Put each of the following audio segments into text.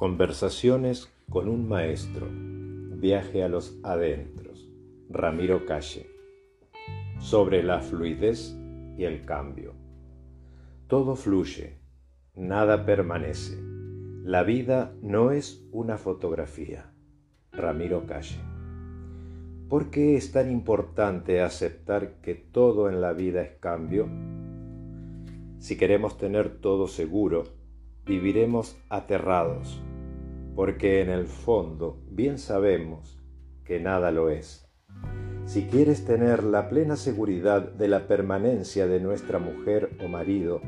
Conversaciones con un maestro. Viaje a los adentros. Ramiro Calle. Sobre la fluidez y el cambio. Todo fluye, nada permanece. La vida no es una fotografía. Ramiro Calle. ¿Por qué es tan importante aceptar que todo en la vida es cambio? Si queremos tener todo seguro, viviremos aterrados porque en el fondo bien sabemos que nada lo es. Si quieres tener la plena seguridad de la permanencia de nuestra mujer o marido,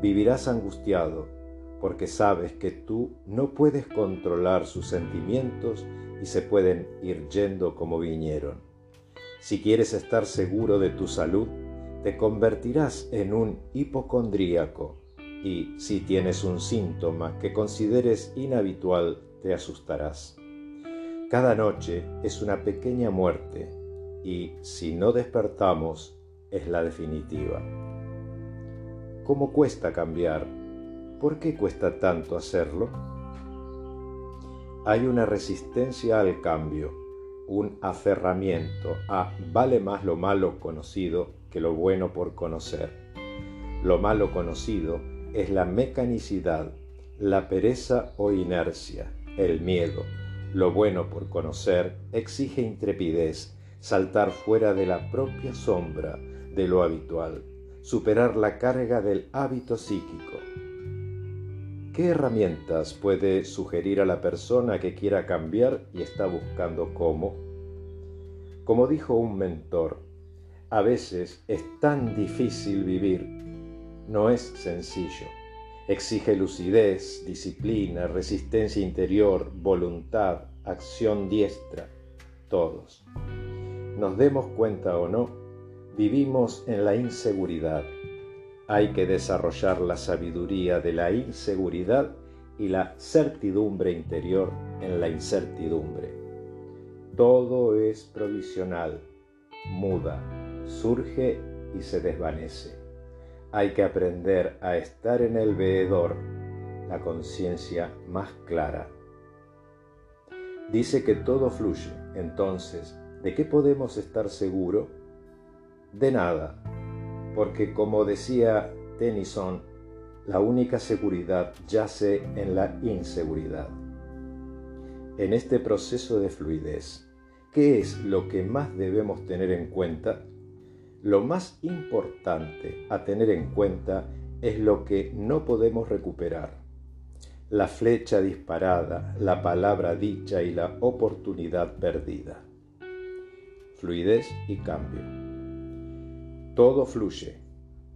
vivirás angustiado, porque sabes que tú no puedes controlar sus sentimientos y se pueden ir yendo como vinieron. Si quieres estar seguro de tu salud, te convertirás en un hipocondríaco y si tienes un síntoma que consideres inhabitual, te asustarás. Cada noche es una pequeña muerte y si no despertamos es la definitiva. ¿Cómo cuesta cambiar? ¿Por qué cuesta tanto hacerlo? Hay una resistencia al cambio, un aferramiento a vale más lo malo conocido que lo bueno por conocer. Lo malo conocido es la mecanicidad, la pereza o inercia, el miedo. Lo bueno por conocer exige intrepidez, saltar fuera de la propia sombra de lo habitual, superar la carga del hábito psíquico. ¿Qué herramientas puede sugerir a la persona que quiera cambiar y está buscando cómo? Como dijo un mentor, a veces es tan difícil vivir, no es sencillo. Exige lucidez, disciplina, resistencia interior, voluntad, acción diestra, todos. Nos demos cuenta o no, vivimos en la inseguridad. Hay que desarrollar la sabiduría de la inseguridad y la certidumbre interior en la incertidumbre. Todo es provisional, muda, surge y se desvanece. Hay que aprender a estar en el veedor, la conciencia más clara. Dice que todo fluye, entonces, ¿de qué podemos estar seguros? De nada, porque como decía Tennyson, la única seguridad yace en la inseguridad. En este proceso de fluidez, ¿qué es lo que más debemos tener en cuenta? Lo más importante a tener en cuenta es lo que no podemos recuperar. La flecha disparada, la palabra dicha y la oportunidad perdida. Fluidez y cambio. Todo fluye,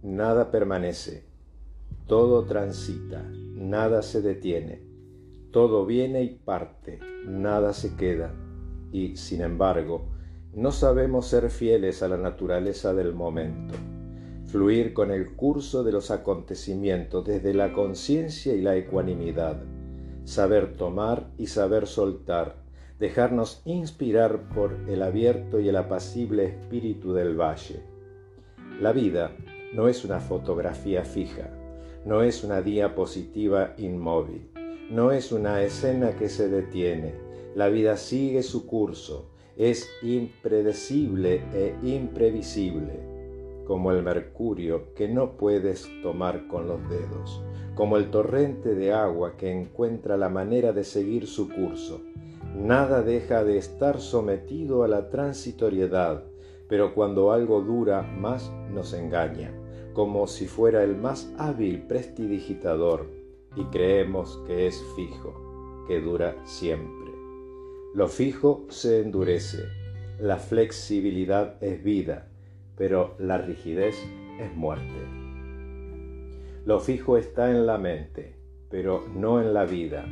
nada permanece, todo transita, nada se detiene, todo viene y parte, nada se queda, y sin embargo, no sabemos ser fieles a la naturaleza del momento, fluir con el curso de los acontecimientos desde la conciencia y la ecuanimidad, saber tomar y saber soltar, dejarnos inspirar por el abierto y el apacible espíritu del valle. La vida no es una fotografía fija, no es una diapositiva inmóvil, no es una escena que se detiene, la vida sigue su curso, es impredecible e imprevisible, como el mercurio que no puedes tomar con los dedos, como el torrente de agua que encuentra la manera de seguir su curso. Nada deja de estar sometido a la transitoriedad, pero cuando algo dura más nos engaña, como si fuera el más hábil prestidigitador, y creemos que es fijo, que dura siempre. Lo fijo se endurece, la flexibilidad es vida, pero la rigidez es muerte. Lo fijo está en la mente, pero no en la vida.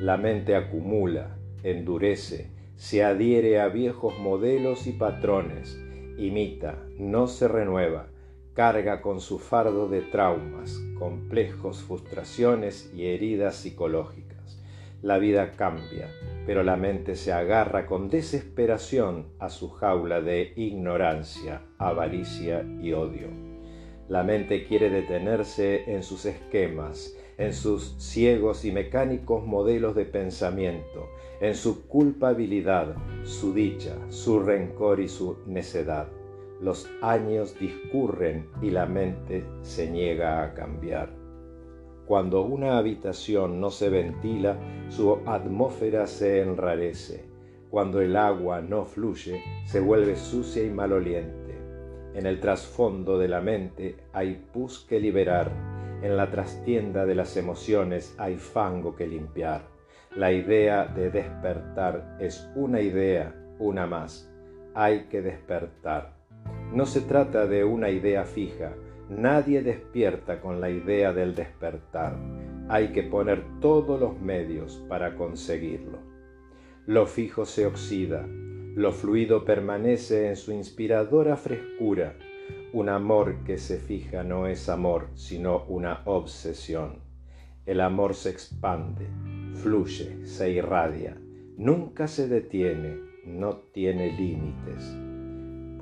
La mente acumula, endurece, se adhiere a viejos modelos y patrones, imita, no se renueva, carga con su fardo de traumas, complejos, frustraciones y heridas psicológicas. La vida cambia, pero la mente se agarra con desesperación a su jaula de ignorancia, avaricia y odio. La mente quiere detenerse en sus esquemas, en sus ciegos y mecánicos modelos de pensamiento, en su culpabilidad, su dicha, su rencor y su necedad. Los años discurren y la mente se niega a cambiar. Cuando una habitación no se ventila, su atmósfera se enrarece. Cuando el agua no fluye, se vuelve sucia y maloliente. En el trasfondo de la mente hay pus que liberar. En la trastienda de las emociones hay fango que limpiar. La idea de despertar es una idea, una más. Hay que despertar. No se trata de una idea fija, nadie despierta con la idea del despertar. Hay que poner todos los medios para conseguirlo. Lo fijo se oxida, lo fluido permanece en su inspiradora frescura. Un amor que se fija no es amor, sino una obsesión. El amor se expande, fluye, se irradia, nunca se detiene, no tiene límites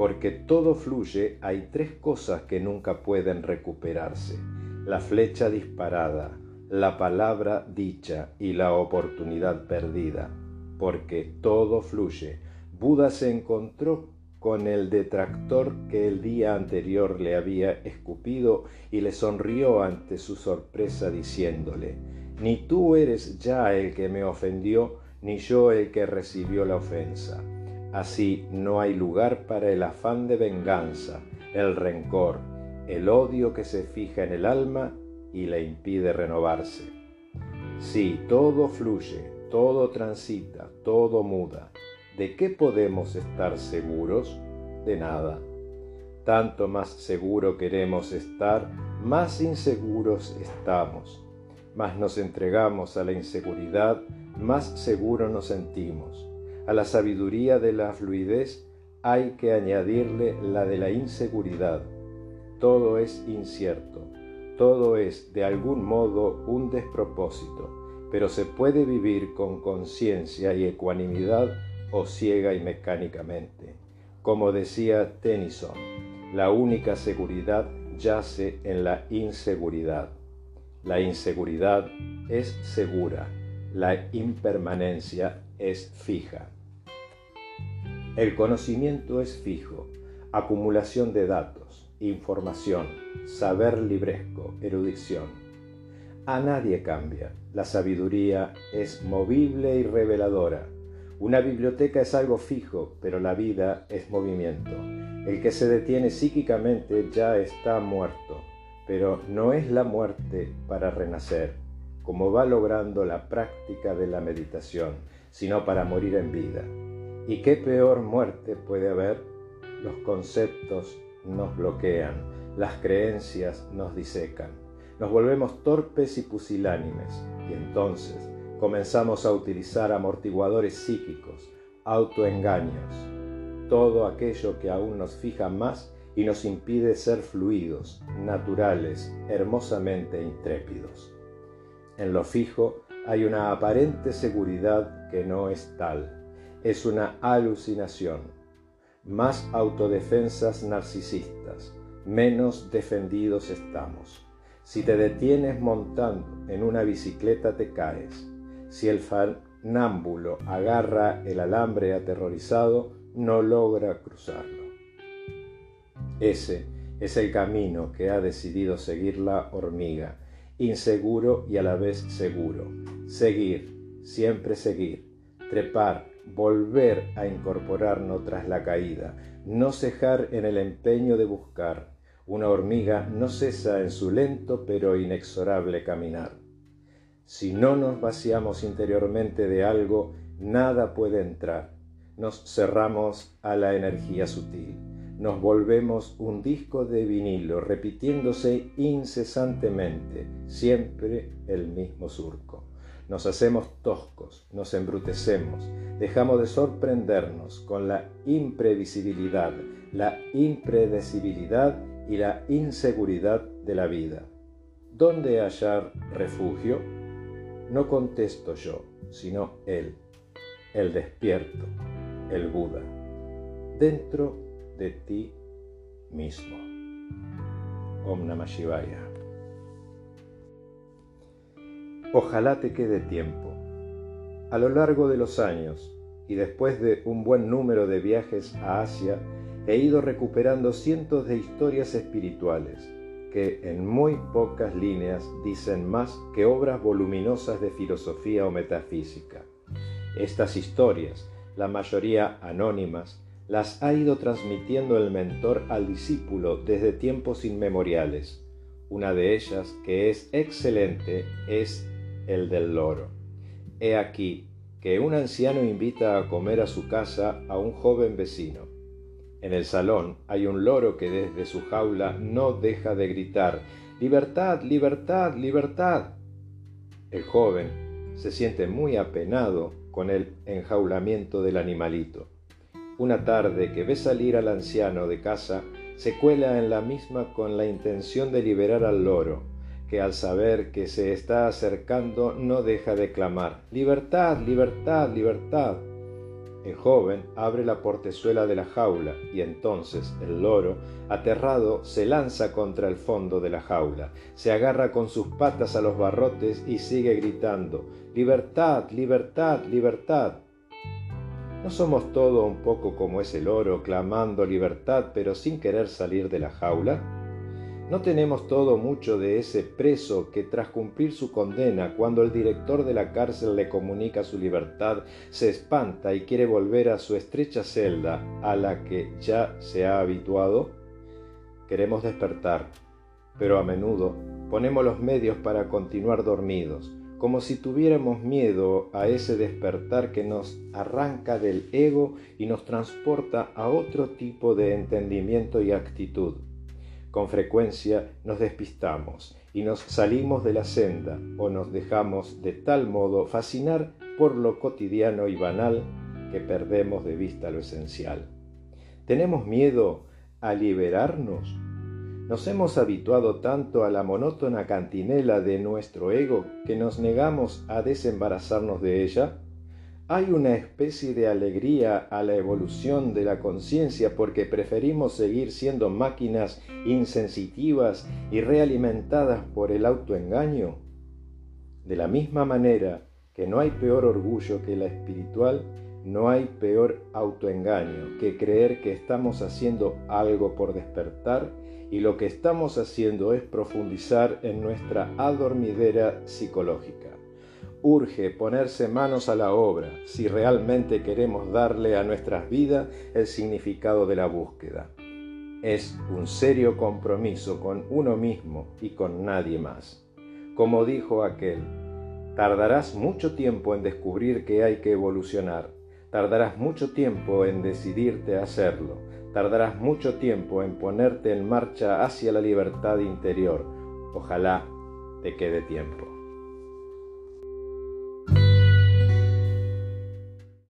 porque todo fluye, hay tres cosas que nunca pueden recuperarse. La flecha disparada, la palabra dicha y la oportunidad perdida. Porque todo fluye. Buda se encontró con el detractor que el día anterior le había escupido y le sonrió ante su sorpresa diciéndole, Ni tú eres ya el que me ofendió, ni yo el que recibió la ofensa Así no hay lugar para el afán de venganza, el rencor, el odio que se fija en el alma y le impide renovarse. Si todo fluye, todo transita, todo muda. ¿De qué podemos estar seguros? De nada. Tanto más seguro queremos estar, más inseguros estamos. Más nos entregamos a la inseguridad, más seguro nos sentimos a la sabiduría de la fluidez hay que añadirle la de la inseguridad. Todo es incierto, todo es de algún modo un despropósito, pero se puede vivir con conciencia y ecuanimidad o ciega y mecánicamente. Como decía Tennyson, la única seguridad yace en la inseguridad. La inseguridad es segura, la impermanencia es fija. El conocimiento es fijo, acumulación de datos, información, saber libresco, erudición. A nadie cambia, la sabiduría es movible y reveladora. Una biblioteca es algo fijo, pero la vida es movimiento. El que se detiene psíquicamente ya está muerto, pero no es la muerte para renacer, como va logrando la práctica de la meditación, sino para morir en vida. ¿Y qué peor muerte puede haber? Los conceptos nos bloquean, las creencias nos disecan, nos volvemos torpes y pusilánimes y entonces comenzamos a utilizar amortiguadores psíquicos, autoengaños, todo aquello que aún nos fija más y nos impide ser fluidos, naturales, hermosamente intrépidos. En lo fijo hay una aparente seguridad que no es tal. Es una alucinación. Más autodefensas narcisistas, menos defendidos estamos. Si te detienes montando en una bicicleta te caes. Si el fanámbulo agarra el alambre aterrorizado, no logra cruzarlo. Ese es el camino que ha decidido seguir la hormiga inseguro y a la vez seguro. Seguir, siempre seguir, trepar, volver a incorporarnos tras la caída, no cejar en el empeño de buscar. Una hormiga no cesa en su lento pero inexorable caminar. Si no nos vaciamos interiormente de algo, nada puede entrar. Nos cerramos a la energía sutil nos volvemos un disco de vinilo repitiéndose incesantemente, siempre el mismo surco. Nos hacemos toscos, nos embrutecemos, dejamos de sorprendernos con la imprevisibilidad, la impredecibilidad y la inseguridad de la vida. ¿Dónde hallar refugio? No contesto yo, sino él, el despierto, el Buda. Dentro de ti mismo. Om Namah Shivaya. Ojalá te quede tiempo. A lo largo de los años, y después de un buen número de viajes a Asia, he ido recuperando cientos de historias espirituales que en muy pocas líneas dicen más que obras voluminosas de filosofía o metafísica. Estas historias, la mayoría anónimas, las ha ido transmitiendo el mentor al discípulo desde tiempos inmemoriales. Una de ellas, que es excelente, es el del loro. He aquí que un anciano invita a comer a su casa a un joven vecino. En el salón hay un loro que desde su jaula no deja de gritar Libertad, libertad, libertad. El joven se siente muy apenado con el enjaulamiento del animalito. Una tarde que ve salir al anciano de casa, se cuela en la misma con la intención de liberar al loro, que al saber que se está acercando no deja de clamar Libertad, libertad, libertad. El joven abre la portezuela de la jaula y entonces el loro, aterrado, se lanza contra el fondo de la jaula, se agarra con sus patas a los barrotes y sigue gritando Libertad, libertad, libertad. ¿No somos todo un poco como ese loro clamando libertad pero sin querer salir de la jaula? ¿No tenemos todo mucho de ese preso que tras cumplir su condena, cuando el director de la cárcel le comunica su libertad, se espanta y quiere volver a su estrecha celda a la que ya se ha habituado? Queremos despertar, pero a menudo ponemos los medios para continuar dormidos, como si tuviéramos miedo a ese despertar que nos arranca del ego y nos transporta a otro tipo de entendimiento y actitud. Con frecuencia nos despistamos y nos salimos de la senda o nos dejamos de tal modo fascinar por lo cotidiano y banal que perdemos de vista lo esencial. ¿Tenemos miedo a liberarnos? Nos hemos habituado tanto a la monótona cantinela de nuestro ego que nos negamos a desembarazarnos de ella hay una especie de alegría a la evolución de la conciencia porque preferimos seguir siendo máquinas insensitivas y realimentadas por el autoengaño. De la misma manera que no hay peor orgullo que la espiritual, no hay peor autoengaño que creer que estamos haciendo algo por despertar y lo que estamos haciendo es profundizar en nuestra adormidera psicológica urge ponerse manos a la obra si realmente queremos darle a nuestras vidas el significado de la búsqueda. Es un serio compromiso con uno mismo y con nadie más. Como dijo aquel, tardarás mucho tiempo en descubrir que hay que evolucionar, tardarás mucho tiempo en decidirte a hacerlo, tardarás mucho tiempo en ponerte en marcha hacia la libertad interior. Ojalá te quede tiempo.